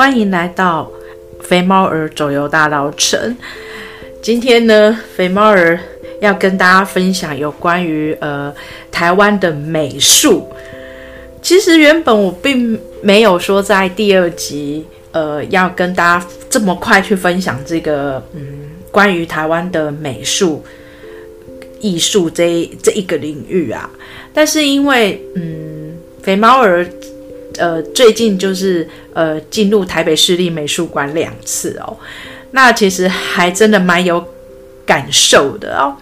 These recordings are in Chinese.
欢迎来到肥猫儿走游大稻埕。今天呢，肥猫儿要跟大家分享有关于呃台湾的美术。其实原本我并没有说在第二集呃要跟大家这么快去分享这个嗯关于台湾的美术艺术这这一个领域啊，但是因为嗯肥猫儿。呃，最近就是呃进入台北市立美术馆两次哦，那其实还真的蛮有感受的哦。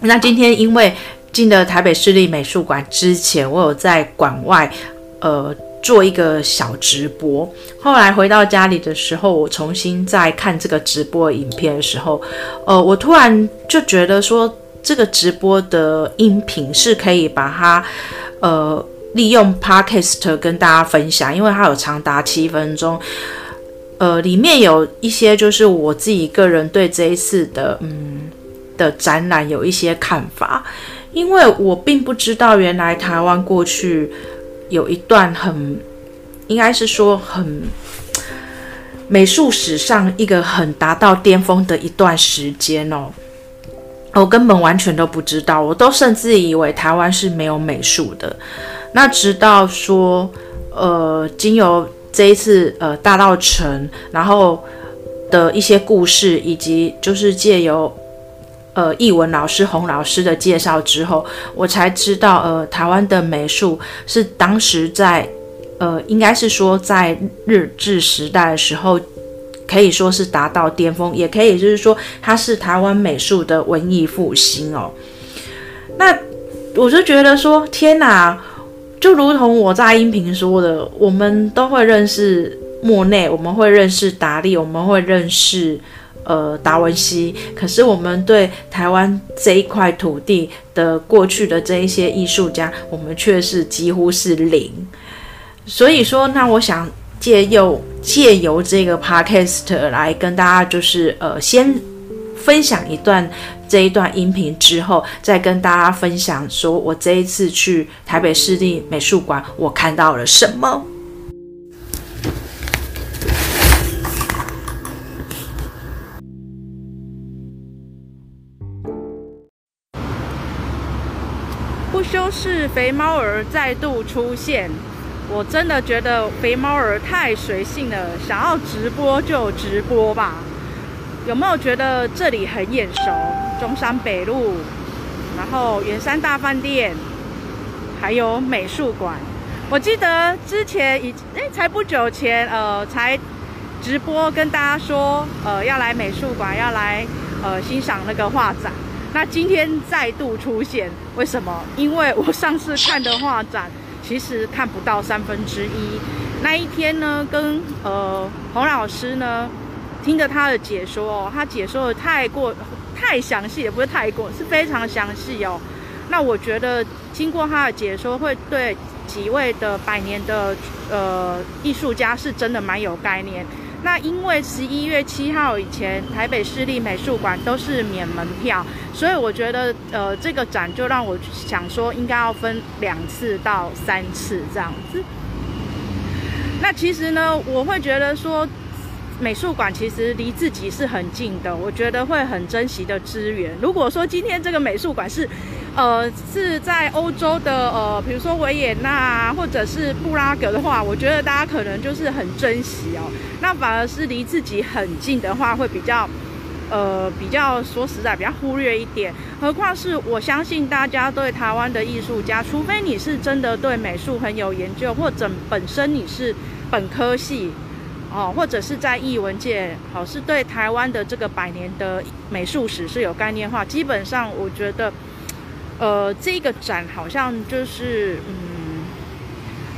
那今天因为进了台北市立美术馆之前，我有在馆外呃做一个小直播，后来回到家里的时候，我重新在看这个直播影片的时候，呃，我突然就觉得说，这个直播的音频是可以把它呃。利用 Podcast 跟大家分享，因为它有长达七分钟，呃，里面有一些就是我自己个人对这一次的嗯的展览有一些看法，因为我并不知道原来台湾过去有一段很应该是说很美术史上一个很达到巅峰的一段时间哦，我根本完全都不知道，我都甚至以为台湾是没有美术的。那直到说，呃，经由这一次呃大稻城，然后的一些故事，以及就是借由呃艺文老师洪老师的介绍之后，我才知道，呃，台湾的美术是当时在呃应该是说在日治时代的时候，可以说是达到巅峰，也可以就是说它是台湾美术的文艺复兴哦。那我就觉得说，天哪！就如同我在音频说的，我们都会认识莫内，我们会认识达利，我们会认识呃达文西。可是我们对台湾这一块土地的过去的这一些艺术家，我们却是几乎是零。所以说，那我想借由借由这个 podcast 来跟大家，就是呃先分享一段。这一段音频之后，再跟大家分享，说我这一次去台北市立美术馆，我看到了什么。不修饰肥猫儿再度出现，我真的觉得肥猫儿太随性了，想要直播就直播吧。有没有觉得这里很眼熟？中山北路，然后圆山大饭店，还有美术馆。我记得之前已哎才不久前，呃，才直播跟大家说，呃，要来美术馆，要来呃欣赏那个画展。那今天再度出现，为什么？因为我上次看的画展，其实看不到三分之一。那一天呢，跟呃洪老师呢，听着他的解说哦，他解说的太过。太详细也不是太过，是非常详细哦。那我觉得经过他的解说，会对几位的百年的呃艺术家是真的蛮有概念。那因为十一月七号以前，台北市立美术馆都是免门票，所以我觉得呃这个展就让我想说，应该要分两次到三次这样子。那其实呢，我会觉得说。美术馆其实离自己是很近的，我觉得会很珍惜的资源。如果说今天这个美术馆是，呃，是在欧洲的，呃，比如说维也纳或者是布拉格的话，我觉得大家可能就是很珍惜哦。那反而是离自己很近的话，会比较，呃，比较说实在比较忽略一点。何况是我相信大家对台湾的艺术家，除非你是真的对美术很有研究，或者本身你是本科系。哦，或者是在艺文界，好，是对台湾的这个百年的美术史是有概念化。基本上，我觉得，呃，这个展好像就是，嗯，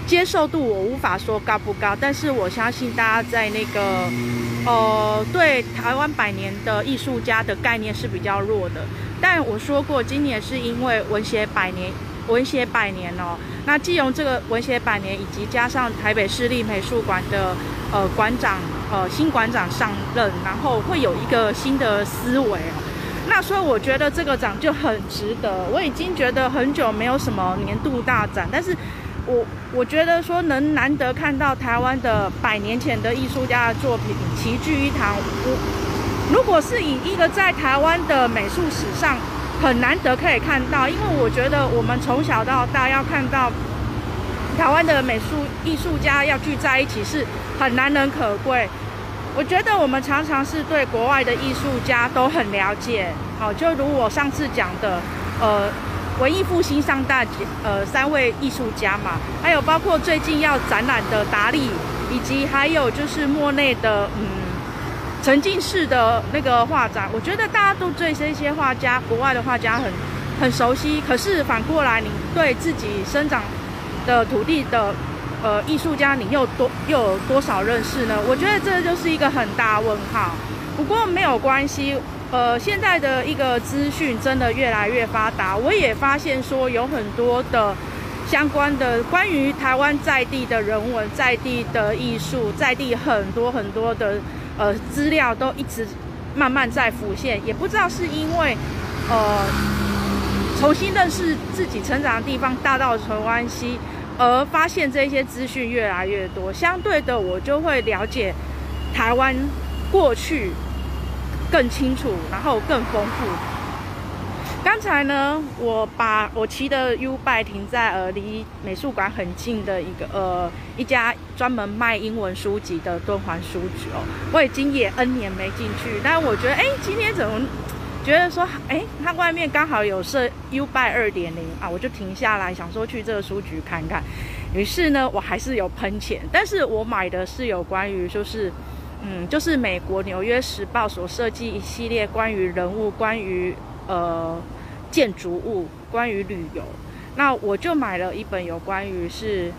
接受度我无法说高不高，但是我相信大家在那个，呃，对台湾百年的艺术家的概念是比较弱的。但我说过，今年是因为文学百年。文学百年哦，那既用这个文学百年，以及加上台北市立美术馆的呃馆长呃新馆长上任，然后会有一个新的思维哦，那所以我觉得这个展就很值得。我已经觉得很久没有什么年度大展，但是我我觉得说能难得看到台湾的百年前的艺术家的作品齐聚一堂，我如果是以一个在台湾的美术史上很难得可以看到，因为我觉得我们从小到大要看到台湾的美术艺术家要聚在一起是很难能可贵。我觉得我们常常是对国外的艺术家都很了解，好，就如我上次讲的，呃。文艺复兴上大呃三位艺术家嘛，还有包括最近要展览的达利，以及还有就是莫内的嗯沉浸式的那个画展，我觉得大家都对这些画家，国外的画家很很熟悉。可是反过来，你对自己生长的土地的呃艺术家，你又多又有多少认识呢？我觉得这就是一个很大问号。不过没有关系。呃，现在的一个资讯真的越来越发达，我也发现说有很多的相关的关于台湾在地的人文、在地的艺术、在地很多很多的呃资料都一直慢慢在浮现，也不知道是因为呃重新认识自己成长的地方大稻埕湾溪，而发现这些资讯越来越多，相对的我就会了解台湾过去。更清楚，然后更丰富。刚才呢，我把我骑的 U 拜停在呃离美术馆很近的一个呃一家专门卖英文书籍的敦煌书局哦。我已经也 N 年没进去，但我觉得哎，今天怎么觉得说哎，它外面刚好有设 U by 二点零啊，我就停下来想说去这个书局看看。于是呢，我还是有喷钱，但是我买的是有关于就是。嗯，就是美国《纽约时报》所设计一系列关于人物、关于呃建筑物、关于旅游。那我就买了一本有关于是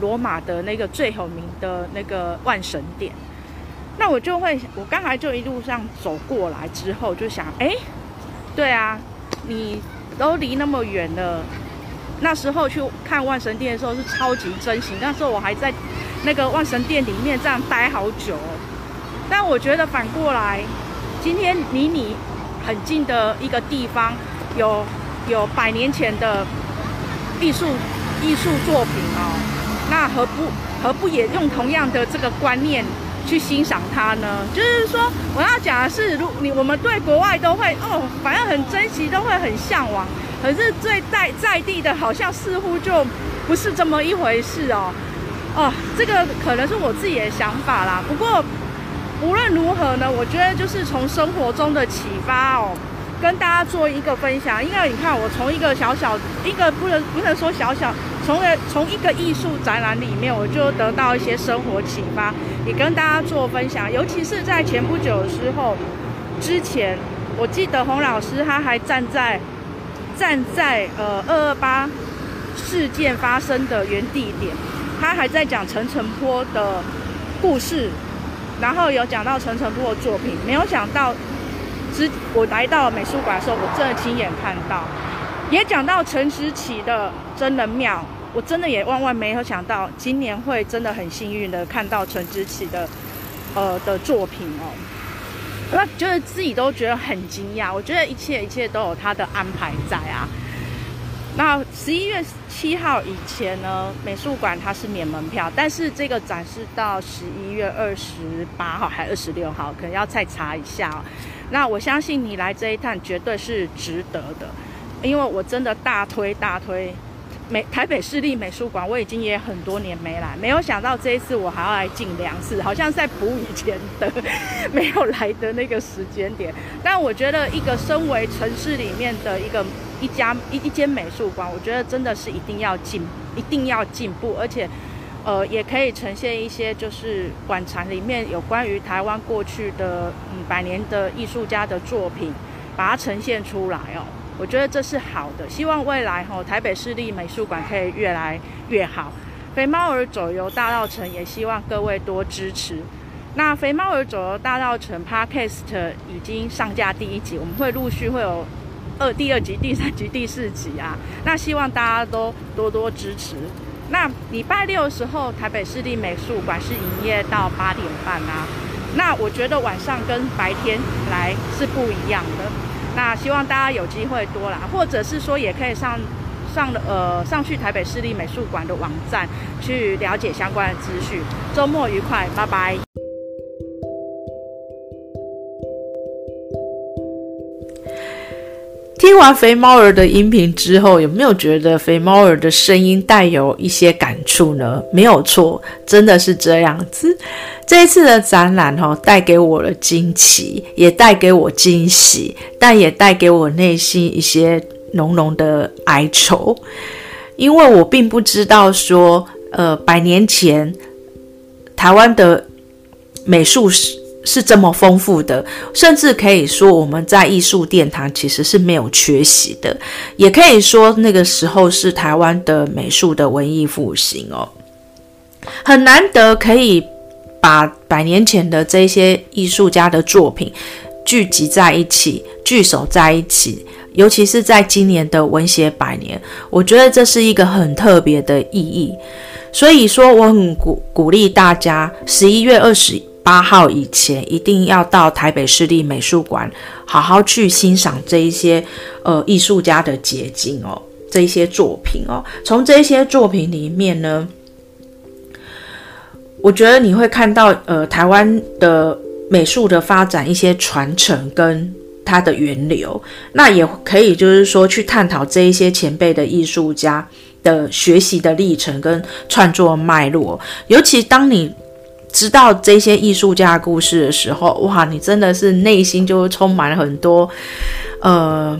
罗马的那个最有名的那个万神殿。那我就会，我刚才就一路上走过来之后，就想，哎，对啊，你都离那么远了。那时候去看万神殿的时候是超级珍惜，那时候我还在那个万神殿里面这样待好久。但我觉得反过来，今天离你很近的一个地方，有有百年前的艺术艺术作品哦，那何不何不也用同样的这个观念去欣赏它呢？就是说，我要讲的是，如你我们对国外都会哦，反正很珍惜，都会很向往，可是最在在地的，好像似乎就不是这么一回事哦。哦，这个可能是我自己的想法啦，不过。无论如何呢，我觉得就是从生活中的启发哦，跟大家做一个分享。因为你看，我从一个小小一个不能不能说小小，从从一个艺术展览里面，我就得到一些生活启发，也跟大家做分享。尤其是在前不久的时候，之前我记得洪老师他还站在站在呃二二八事件发生的原地点，他还在讲陈澄波的故事。然后有讲到陈澄波的作品，没有想到，之我来到美术馆的时候，我真的亲眼看到，也讲到陈植棋的真人庙，我真的也万万没有想到，今年会真的很幸运的看到陈植棋的，呃的作品哦，那就是自己都觉得很惊讶，我觉得一切一切都有他的安排在啊。那十一月七号以前呢，美术馆它是免门票，但是这个展示到十一月二十八号还二十六号，可能要再查一下哦。那我相信你来这一趟绝对是值得的，因为我真的大推大推美台北市立美术馆，我已经也很多年没来，没有想到这一次我还要来进两次，好像在补以前的没有来的那个时间点。但我觉得一个身为城市里面的一个。一家一一间美术馆，我觉得真的是一定要进，一定要进步，而且，呃，也可以呈现一些就是馆藏里面有关于台湾过去的嗯百年的艺术家的作品，把它呈现出来哦。我觉得这是好的，希望未来吼、哦、台北市立美术馆可以越来越好。肥猫儿走游大道城，也希望各位多支持。那肥猫儿走游大道城 Podcast 已经上架第一集，我们会陆续会有。二第二集、第三集、第四集啊，那希望大家都多多支持。那礼拜六的时候，台北市立美术馆是营业到八点半啊。那我觉得晚上跟白天来是不一样的。那希望大家有机会多来，或者是说也可以上上呃上去台北市立美术馆的网站去了解相关的资讯。周末愉快，拜拜。听完肥猫儿的音频之后，有没有觉得肥猫儿的声音带有一些感触呢？没有错，真的是这样子。这一次的展览哈，带给我了惊奇，也带给我惊喜，但也带给我内心一些浓浓的哀愁，因为我并不知道说，呃，百年前台湾的美术史。是这么丰富的，甚至可以说我们在艺术殿堂其实是没有缺席的，也可以说那个时候是台湾的美术的文艺复兴哦，很难得可以把百年前的这些艺术家的作品聚集在一起，聚首在一起，尤其是在今年的文协百年，我觉得这是一个很特别的意义，所以说我很鼓鼓励大家十一月二十。八号以前一定要到台北市立美术馆，好好去欣赏这一些呃艺术家的结晶哦，这一些作品哦。从这些作品里面呢，我觉得你会看到呃台湾的美术的发展一些传承跟它的源流，那也可以就是说去探讨这一些前辈的艺术家的学习的历程跟创作脉络，尤其当你。知道这些艺术家故事的时候，哇，你真的是内心就充满了很多，呃，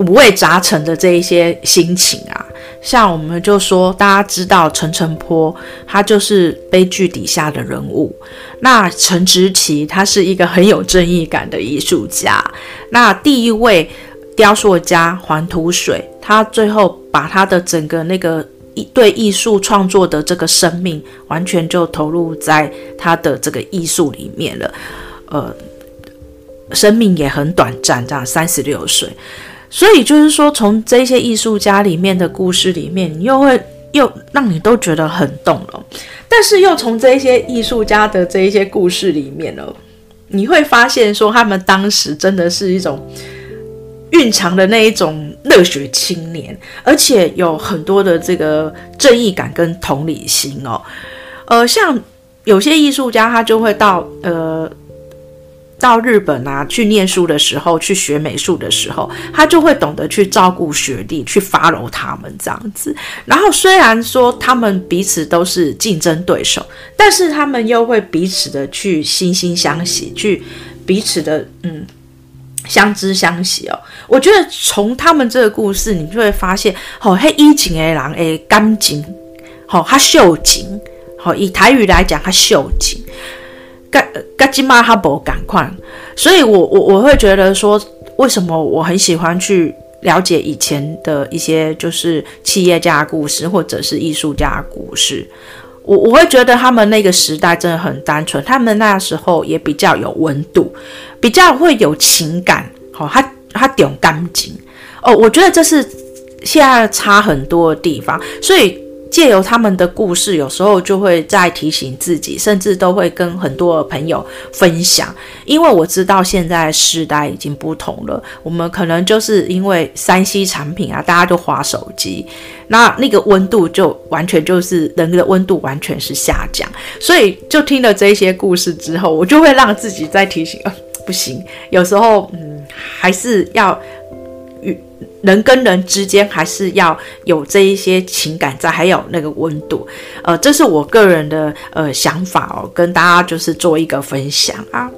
五味杂陈的这一些心情啊。像我们就说，大家知道陈澄波，他就是悲剧底下的人物。那陈植棋，他是一个很有正义感的艺术家。那第一位雕塑家黄土水，他最后把他的整个那个。对艺术创作的这个生命，完全就投入在他的这个艺术里面了。呃，生命也很短暂，这样三十六岁。所以就是说，从这些艺术家里面的故事里面，你又会又让你都觉得很动容。但是又从这些艺术家的这一些故事里面呢，你会发现说，他们当时真的是一种。蕴藏的那一种热血青年，而且有很多的这个正义感跟同理心哦。呃，像有些艺术家，他就会到呃到日本啊去念书的时候，去学美术的时候，他就会懂得去照顾学弟，去 follow 他们这样子。然后虽然说他们彼此都是竞争对手，但是他们又会彼此的去惺惺相惜，去彼此的嗯。相知相惜哦，我觉得从他们这个故事，你就会发现，吼，嘿，以前的人诶，干净，吼，他秀情，吼，以台语来讲，他秀情，干干今嘛他不赶快，所以我我我会觉得说，为什么我很喜欢去了解以前的一些就是企业家故事，或者是艺术家故事。我我会觉得他们那个时代真的很单纯，他们那时候也比较有温度，比较会有情感，好、他他懂感情哦，我觉得这是现在差很多的地方，所以。借由他们的故事，有时候就会再提醒自己，甚至都会跟很多朋友分享。因为我知道现在时代已经不同了，我们可能就是因为三 C 产品啊，大家就滑手机，那那个温度就完全就是人的温度完全是下降。所以就听了这些故事之后，我就会让自己再提醒，呃，不行，有时候嗯，还是要。人跟人之间还是要有这一些情感在，还有那个温度，呃，这是我个人的呃想法哦，跟大家就是做一个分享啊。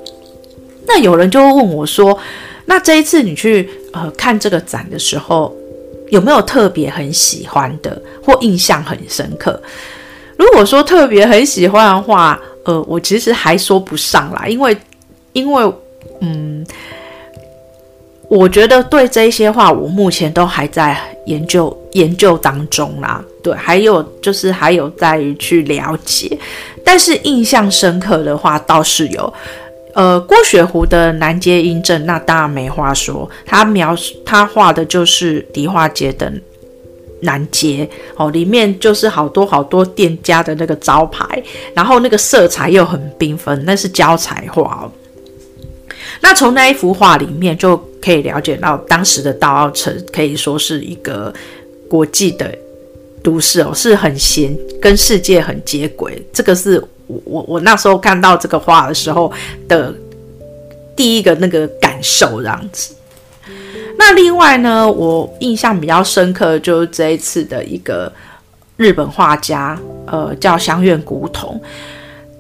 那有人就会问我说，那这一次你去呃看这个展的时候，有没有特别很喜欢的或印象很深刻？如果说特别很喜欢的话，呃，我其实还说不上来，因为因为嗯。我觉得对这些话，我目前都还在研究研究当中啦。对，还有就是还有在于去了解，但是印象深刻的话倒是有。呃，郭雪湖的南街英镇，那当然没话说。他描他画的就是迪化街的南街哦，里面就是好多好多店家的那个招牌，然后那个色彩又很缤纷，那是胶彩画哦。那从那一幅画里面就可以了解到，当时的道奥城可以说是一个国际的都市哦，是很闲跟世界很接轨。这个是我我我那时候看到这个画的时候的第一个那个感受，这样子。那另外呢，我印象比较深刻的就是这一次的一个日本画家，呃，叫香苑古统。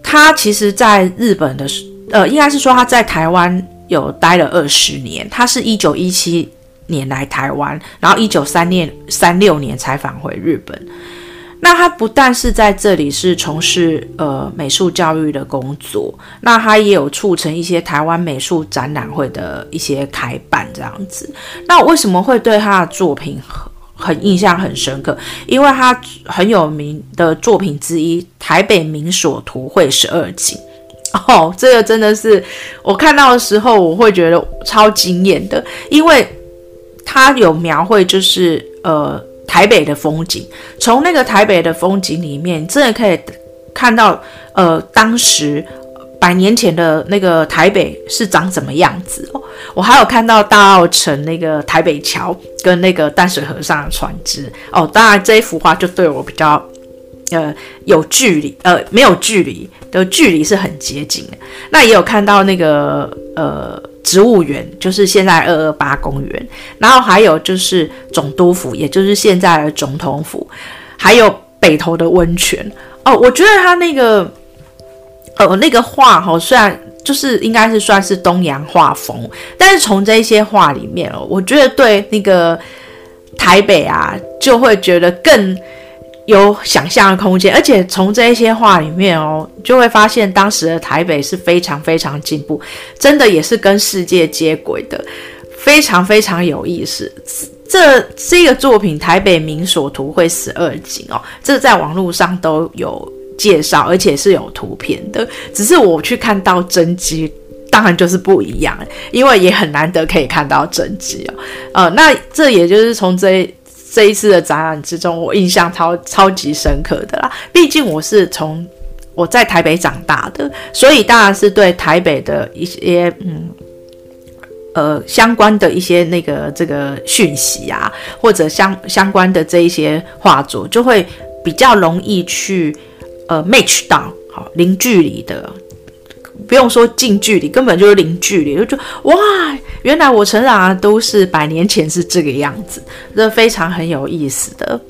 他其实在日本的，呃，应该是说他在台湾有待了二十年。他是一九一七年来台湾，然后一九三六三六年才返回日本。那他不但是在这里是从事呃美术教育的工作，那他也有促成一些台湾美术展览会的一些开办这样子。那我为什么会对他的作品很很印象很深刻？因为他很有名的作品之一《台北民所图绘十二景》哦，这个真的是我看到的时候我会觉得超惊艳的，因为他有描绘就是呃。台北的风景，从那个台北的风景里面，真的可以看到，呃，当时百年前的那个台北是长什么样子哦。我还有看到大澳城那个台北桥跟那个淡水河上的船只哦。当然，这一幅画就对我比较，呃，有距离，呃，没有距离的距离是很接近的。那也有看到那个，呃。植物园就是现在二二八公园，然后还有就是总督府，也就是现在的总统府，还有北投的温泉哦。我觉得他那个呃那个画哈，虽然就是应该是算是东洋画风，但是从这些画里面哦，我觉得对那个台北啊，就会觉得更。有想象的空间，而且从这一些画里面哦，就会发现当时的台北是非常非常进步，真的也是跟世界接轨的，非常非常有意思。这这个作品《台北民所图绘十二景》哦，这在网络上都有介绍，而且是有图片的。只是我去看到真迹，当然就是不一样，因为也很难得可以看到真迹哦。呃，那这也就是从这。这一次的展览之中，我印象超超级深刻的啦。毕竟我是从我在台北长大的，所以当然是对台北的一些嗯呃相关的一些那个这个讯息啊，或者相相关的这一些画作，就会比较容易去呃 match 到好零距离的。不用说近距离，根本就是零距离，就哇，原来我成长的都是百年前是这个样子，这非常很有意思的。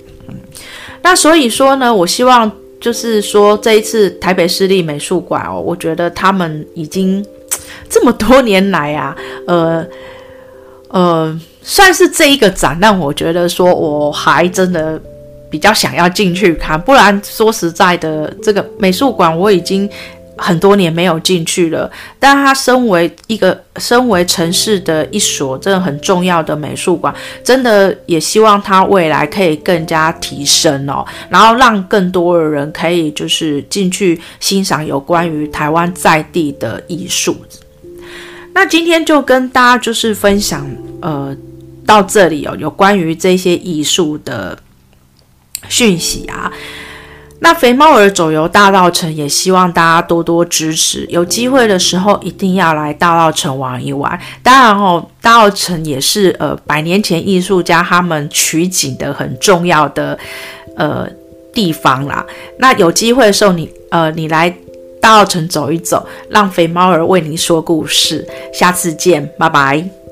那所以说呢，我希望就是说这一次台北市立美术馆哦，我觉得他们已经这么多年来啊，呃呃，算是这一个展，让我觉得说我还真的比较想要进去看，不然说实在的，这个美术馆我已经。很多年没有进去了，但他身为一个身为城市的一所真的很重要的美术馆，真的也希望他未来可以更加提升哦，然后让更多的人可以就是进去欣赏有关于台湾在地的艺术。那今天就跟大家就是分享呃到这里哦，有关于这些艺术的讯息啊。那肥猫儿走游大稻城，也希望大家多多支持。有机会的时候，一定要来大稻城玩一玩。当然哦，大稻城也是呃百年前艺术家他们取景的很重要的呃地方啦。那有机会的时候你，你呃你来大稻城走一走，让肥猫儿为你说故事。下次见，拜拜。